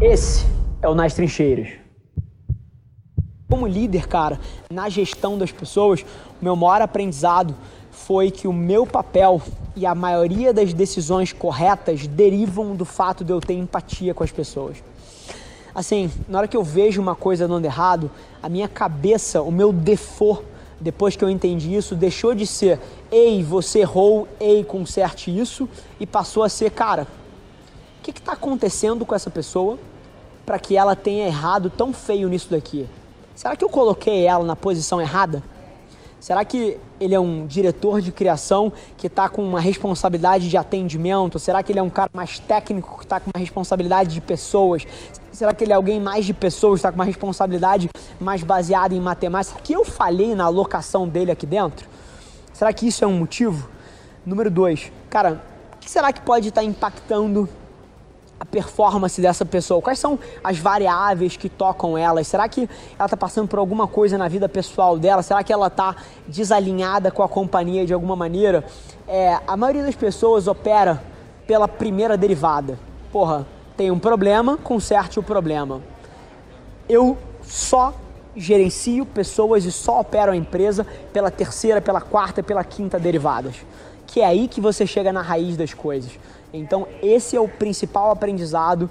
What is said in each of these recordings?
Esse é o Nas Trincheiras. Como líder, cara, na gestão das pessoas, o meu maior aprendizado foi que o meu papel e a maioria das decisões corretas derivam do fato de eu ter empatia com as pessoas. Assim, na hora que eu vejo uma coisa dando errado, a minha cabeça, o meu default, depois que eu entendi isso, deixou de ser ei, você errou, ei, conserte isso, e passou a ser, cara, que está acontecendo com essa pessoa para que ela tenha errado tão feio nisso daqui? Será que eu coloquei ela na posição errada? Será que ele é um diretor de criação que está com uma responsabilidade de atendimento? Será que ele é um cara mais técnico que está com uma responsabilidade de pessoas? Será que ele é alguém mais de pessoas, está com uma responsabilidade mais baseada em matemática? Será que eu falhei na alocação dele aqui dentro? Será que isso é um motivo? Número dois, cara, o que será que pode estar tá impactando a performance dessa pessoa? Quais são as variáveis que tocam ela? Será que ela está passando por alguma coisa na vida pessoal dela? Será que ela está desalinhada com a companhia de alguma maneira? É, a maioria das pessoas opera pela primeira derivada. Porra, tem um problema, conserte o problema. Eu só gerencio pessoas e só opero a empresa pela terceira, pela quarta, pela quinta derivadas. Que é aí que você chega na raiz das coisas. Então, esse é o principal aprendizado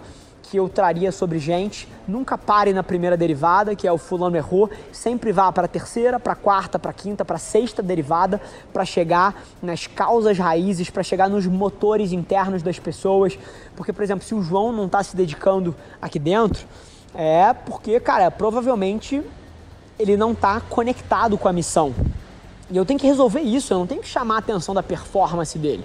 que eu traria sobre gente. Nunca pare na primeira derivada, que é o fulano errou. Sempre vá para a terceira, para a quarta, para a quinta, para a sexta derivada, para chegar nas causas raízes, para chegar nos motores internos das pessoas. Porque, por exemplo, se o João não está se dedicando aqui dentro, é porque, cara, provavelmente ele não está conectado com a missão. E eu tenho que resolver isso, eu não tenho que chamar a atenção da performance dele.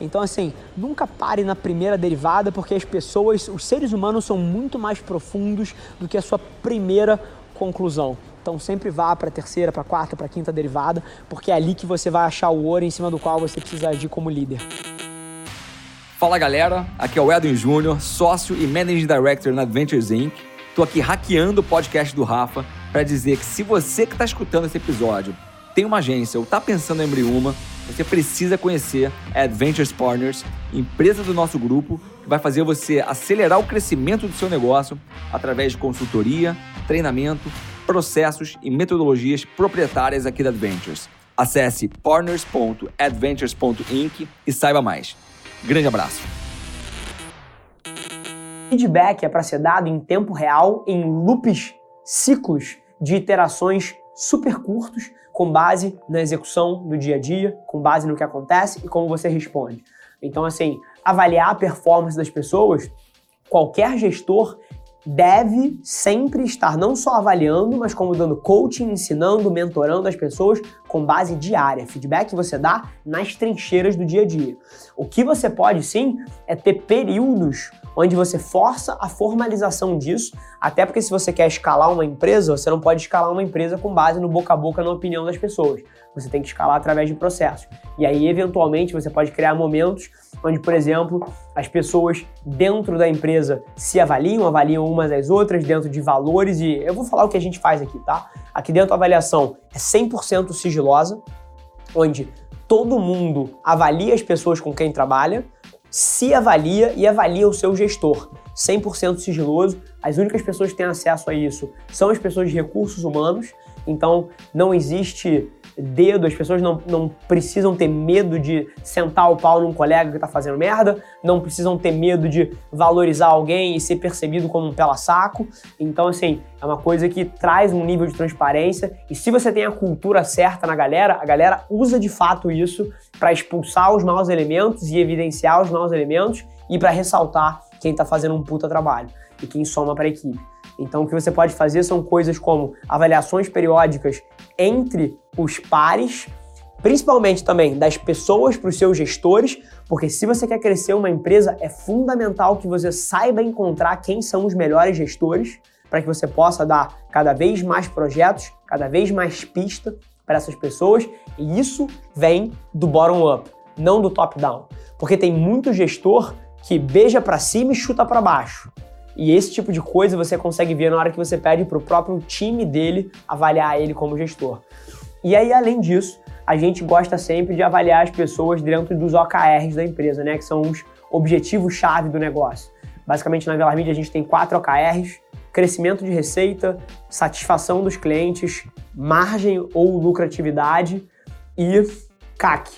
Então, assim, nunca pare na primeira derivada, porque as pessoas, os seres humanos são muito mais profundos do que a sua primeira conclusão. Então, sempre vá para a terceira, para a quarta, para a quinta derivada, porque é ali que você vai achar o ouro em cima do qual você precisa agir como líder. Fala galera, aqui é o Edwin Júnior, sócio e Managing Director na Adventures Inc. Tô aqui hackeando o podcast do Rafa para dizer que se você que está escutando esse episódio tem uma agência ou está pensando em abrir uma, você precisa conhecer a Adventures Partners, empresa do nosso grupo, que vai fazer você acelerar o crescimento do seu negócio através de consultoria, treinamento, processos e metodologias proprietárias aqui da Adventures. Acesse partners.adventures.inc e saiba mais. Grande abraço. Feedback é para ser dado em tempo real, em loops, ciclos de iterações super curtos, com base na execução do dia a dia, com base no que acontece e como você responde. Então, assim, avaliar a performance das pessoas, qualquer gestor deve sempre estar não só avaliando, mas como dando coaching, ensinando, mentorando as pessoas com base diária, feedback que você dá nas trincheiras do dia a dia. O que você pode sim é ter períodos onde você força a formalização disso, até porque se você quer escalar uma empresa, você não pode escalar uma empresa com base no boca a boca na opinião das pessoas. Você tem que escalar através de processos. E aí, eventualmente, você pode criar momentos onde, por exemplo, as pessoas dentro da empresa se avaliam, avaliam umas às outras dentro de valores e eu vou falar o que a gente faz aqui, tá? Aqui dentro a avaliação é 100% sigilosa, onde todo mundo avalia as pessoas com quem trabalha, se avalia e avalia o seu gestor. 100% sigiloso. As únicas pessoas que têm acesso a isso são as pessoas de recursos humanos. Então, não existe dedo, as pessoas não, não precisam ter medo de sentar o pau num colega que está fazendo merda, não precisam ter medo de valorizar alguém e ser percebido como um pela-saco. Então, assim, é uma coisa que traz um nível de transparência e se você tem a cultura certa na galera, a galera usa de fato isso para expulsar os maus elementos e evidenciar os maus elementos e para ressaltar quem está fazendo um puta trabalho e quem soma para a equipe. Então, o que você pode fazer são coisas como avaliações periódicas entre os pares, principalmente também das pessoas para os seus gestores, porque se você quer crescer uma empresa, é fundamental que você saiba encontrar quem são os melhores gestores para que você possa dar cada vez mais projetos, cada vez mais pista para essas pessoas, e isso vem do bottom up, não do top down. Porque tem muito gestor que beija para cima e chuta para baixo. E esse tipo de coisa você consegue ver na hora que você pede para o próprio time dele avaliar ele como gestor. E aí, além disso, a gente gosta sempre de avaliar as pessoas dentro dos OKRs da empresa, né? Que são os objetivos-chave do negócio. Basicamente, na Velar Media a gente tem quatro OKRs, crescimento de receita, satisfação dos clientes, margem ou lucratividade e CAC,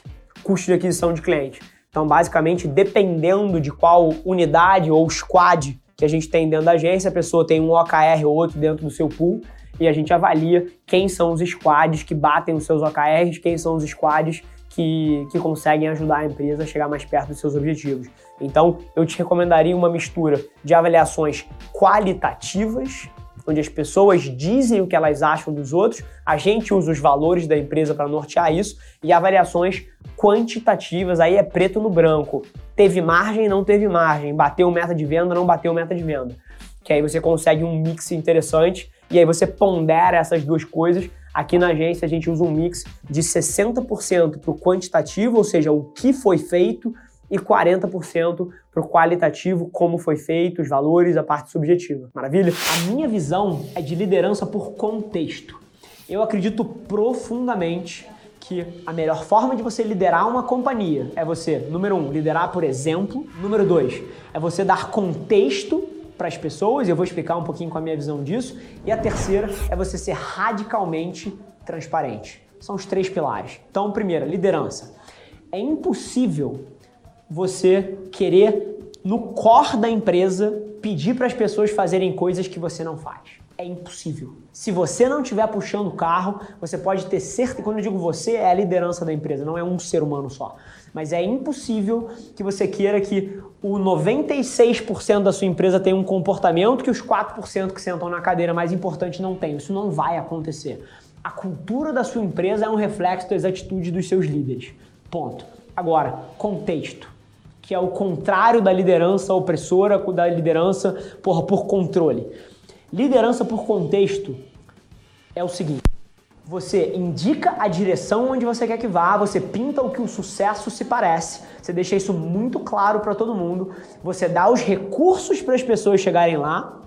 custo de aquisição de cliente. Então, basicamente, dependendo de qual unidade ou squad que a gente tem dentro da agência, a pessoa tem um OKR ou outro dentro do seu pool e a gente avalia quem são os squads que batem os seus OKRs, quem são os squads que, que conseguem ajudar a empresa a chegar mais perto dos seus objetivos. Então, eu te recomendaria uma mistura de avaliações qualitativas, onde as pessoas dizem o que elas acham dos outros, a gente usa os valores da empresa para nortear isso, e avaliações quantitativas, aí é preto no branco. Teve margem, não teve margem, bateu meta de venda, não bateu meta de venda. Que aí você consegue um mix interessante e aí você pondera essas duas coisas Aqui na agência a gente usa um mix de 60% para o quantitativo, ou seja, o que foi feito, e 40% para o qualitativo, como foi feito, os valores, a parte subjetiva. Maravilha? A minha visão é de liderança por contexto. Eu acredito profundamente que a melhor forma de você liderar uma companhia é você, número um, liderar por exemplo. Número dois, é você dar contexto para as pessoas, eu vou explicar um pouquinho com a minha visão disso. E a terceira é você ser radicalmente transparente. São os três pilares. Então, primeiro, liderança. É impossível você querer, no core da empresa, pedir para as pessoas fazerem coisas que você não faz. É impossível. Se você não estiver puxando o carro, você pode ter certeza. Quando eu digo você, é a liderança da empresa, não é um ser humano só. Mas é impossível que você queira que o 96% da sua empresa tenha um comportamento que os 4% que sentam na cadeira mais importante não tenham. Isso não vai acontecer. A cultura da sua empresa é um reflexo das atitudes dos seus líderes. Ponto. Agora, contexto, que é o contrário da liderança opressora, da liderança por, por controle. Liderança por contexto é o seguinte: você indica a direção onde você quer que vá, você pinta o que o sucesso se parece, você deixa isso muito claro para todo mundo, você dá os recursos para as pessoas chegarem lá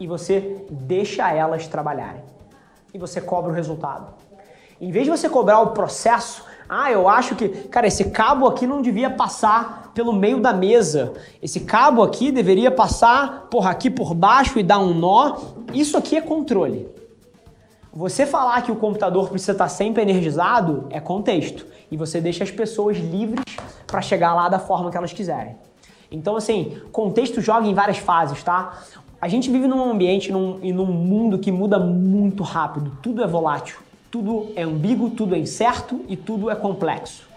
e você deixa elas trabalharem. E você cobra o resultado. Em vez de você cobrar o processo, ah, eu acho que, cara, esse cabo aqui não devia passar pelo meio da mesa. Esse cabo aqui deveria passar, porra, aqui por baixo e dar um nó. Isso aqui é controle. Você falar que o computador precisa estar sempre energizado é contexto. E você deixa as pessoas livres para chegar lá da forma que elas quiserem. Então, assim, contexto joga em várias fases, tá? A gente vive num ambiente num, e num mundo que muda muito rápido. Tudo é volátil, tudo é ambíguo, tudo é incerto e tudo é complexo.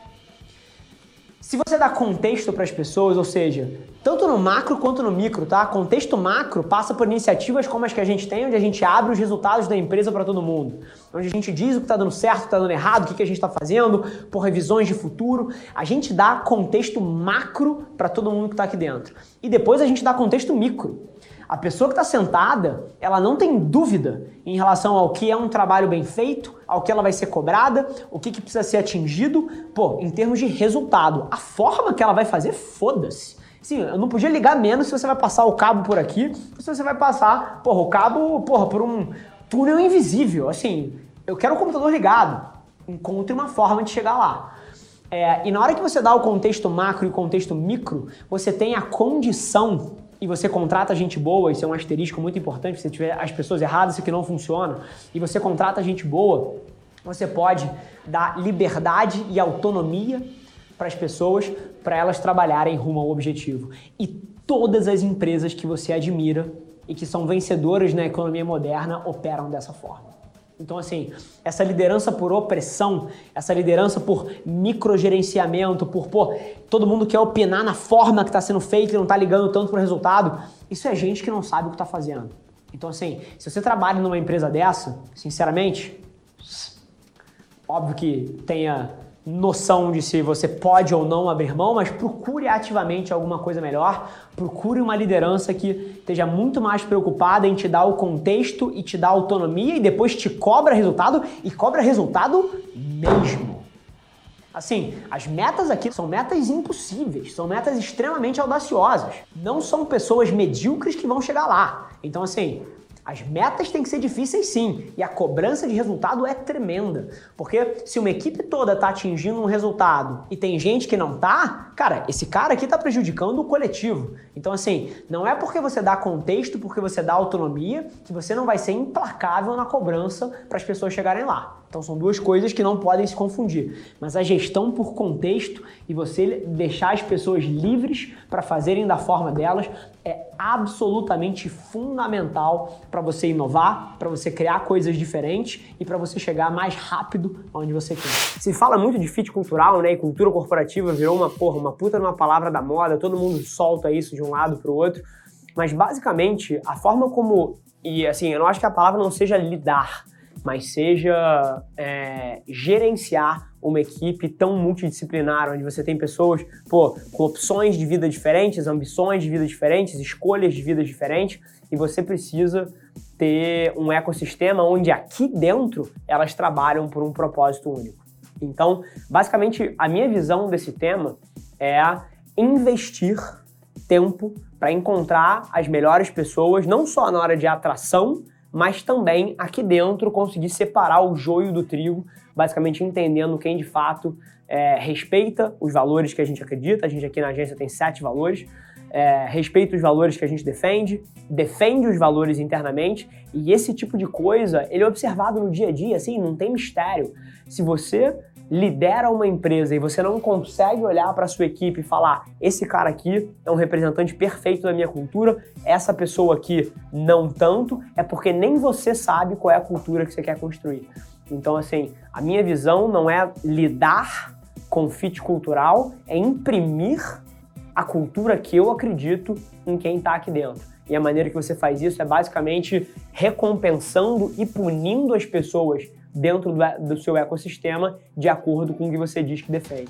Se você dá contexto para as pessoas, ou seja, tanto no macro quanto no micro, tá? Contexto macro passa por iniciativas como as que a gente tem, onde a gente abre os resultados da empresa para todo mundo, onde a gente diz o que está dando certo, o que está dando errado, o que, que a gente está fazendo, por revisões de futuro. A gente dá contexto macro para todo mundo que está aqui dentro. E depois a gente dá contexto micro. A pessoa que está sentada, ela não tem dúvida em relação ao que é um trabalho bem feito, ao que ela vai ser cobrada, o que, que precisa ser atingido, pô, em termos de resultado. A forma que ela vai fazer, foda-se. Sim, eu não podia ligar menos se você vai passar o cabo por aqui, se você vai passar, porra, o cabo, porra, por um túnel invisível. Assim, eu quero o computador ligado. Encontre uma forma de chegar lá. É, e na hora que você dá o contexto macro e o contexto micro, você tem a condição e você contrata gente boa, isso é um asterisco muito importante, se você tiver as pessoas erradas, isso que não funciona, e você contrata gente boa, você pode dar liberdade e autonomia para as pessoas, para elas trabalharem rumo ao objetivo. E todas as empresas que você admira e que são vencedoras na economia moderna operam dessa forma. Então, assim, essa liderança por opressão, essa liderança por microgerenciamento, por, pô, todo mundo quer opinar na forma que está sendo feito e não está ligando tanto para o resultado, isso é gente que não sabe o que está fazendo. Então, assim, se você trabalha numa empresa dessa, sinceramente, óbvio que tenha noção de se você pode ou não abrir mão, mas procure ativamente alguma coisa melhor. Procure uma liderança que esteja muito mais preocupada em te dar o contexto e te dar autonomia e depois te cobra resultado e cobra resultado mesmo. Assim, as metas aqui são metas impossíveis, são metas extremamente audaciosas. Não são pessoas medíocres que vão chegar lá. Então, assim, As metas têm que ser difíceis sim, e a cobrança de resultado é tremenda. Porque se uma equipe toda está atingindo um resultado e tem gente que não tá, cara, esse cara aqui está prejudicando o coletivo. Então assim, não é porque você dá contexto, porque você dá autonomia, que você não vai ser implacável na cobrança para as pessoas chegarem lá. Então são duas coisas que não podem se confundir. Mas a gestão por contexto e você deixar as pessoas livres para fazerem da forma delas é absolutamente fundamental para você inovar, para você criar coisas diferentes e para você chegar mais rápido onde você quer. Se fala muito de fit cultural, né? E cultura corporativa virou uma porra, uma puta numa palavra da moda, todo mundo solta isso de um lado para o outro. Mas basicamente, a forma como. E assim, eu não acho que a palavra não seja lidar, mas seja é, gerenciar uma equipe tão multidisciplinar, onde você tem pessoas pô, com opções de vida diferentes, ambições de vida diferentes, escolhas de vida diferentes, e você precisa ter um ecossistema onde aqui dentro elas trabalham por um propósito único. Então, basicamente, a minha visão desse tema é investir tempo para encontrar as melhores pessoas, não só na hora de atração, mas também aqui dentro conseguir separar o joio do trigo, basicamente entendendo quem de fato é, respeita os valores que a gente acredita. A gente aqui na agência tem sete valores. É, respeita os valores que a gente defende, defende os valores internamente e esse tipo de coisa ele é observado no dia a dia, assim, não tem mistério. Se você lidera uma empresa e você não consegue olhar para sua equipe e falar: esse cara aqui é um representante perfeito da minha cultura, essa pessoa aqui não tanto, é porque nem você sabe qual é a cultura que você quer construir. Então, assim, a minha visão não é lidar com fit cultural, é imprimir a cultura que eu acredito em quem está aqui dentro. E a maneira que você faz isso é basicamente recompensando e punindo as pessoas dentro do, seu ecossistema de acordo com o que você diz que defende.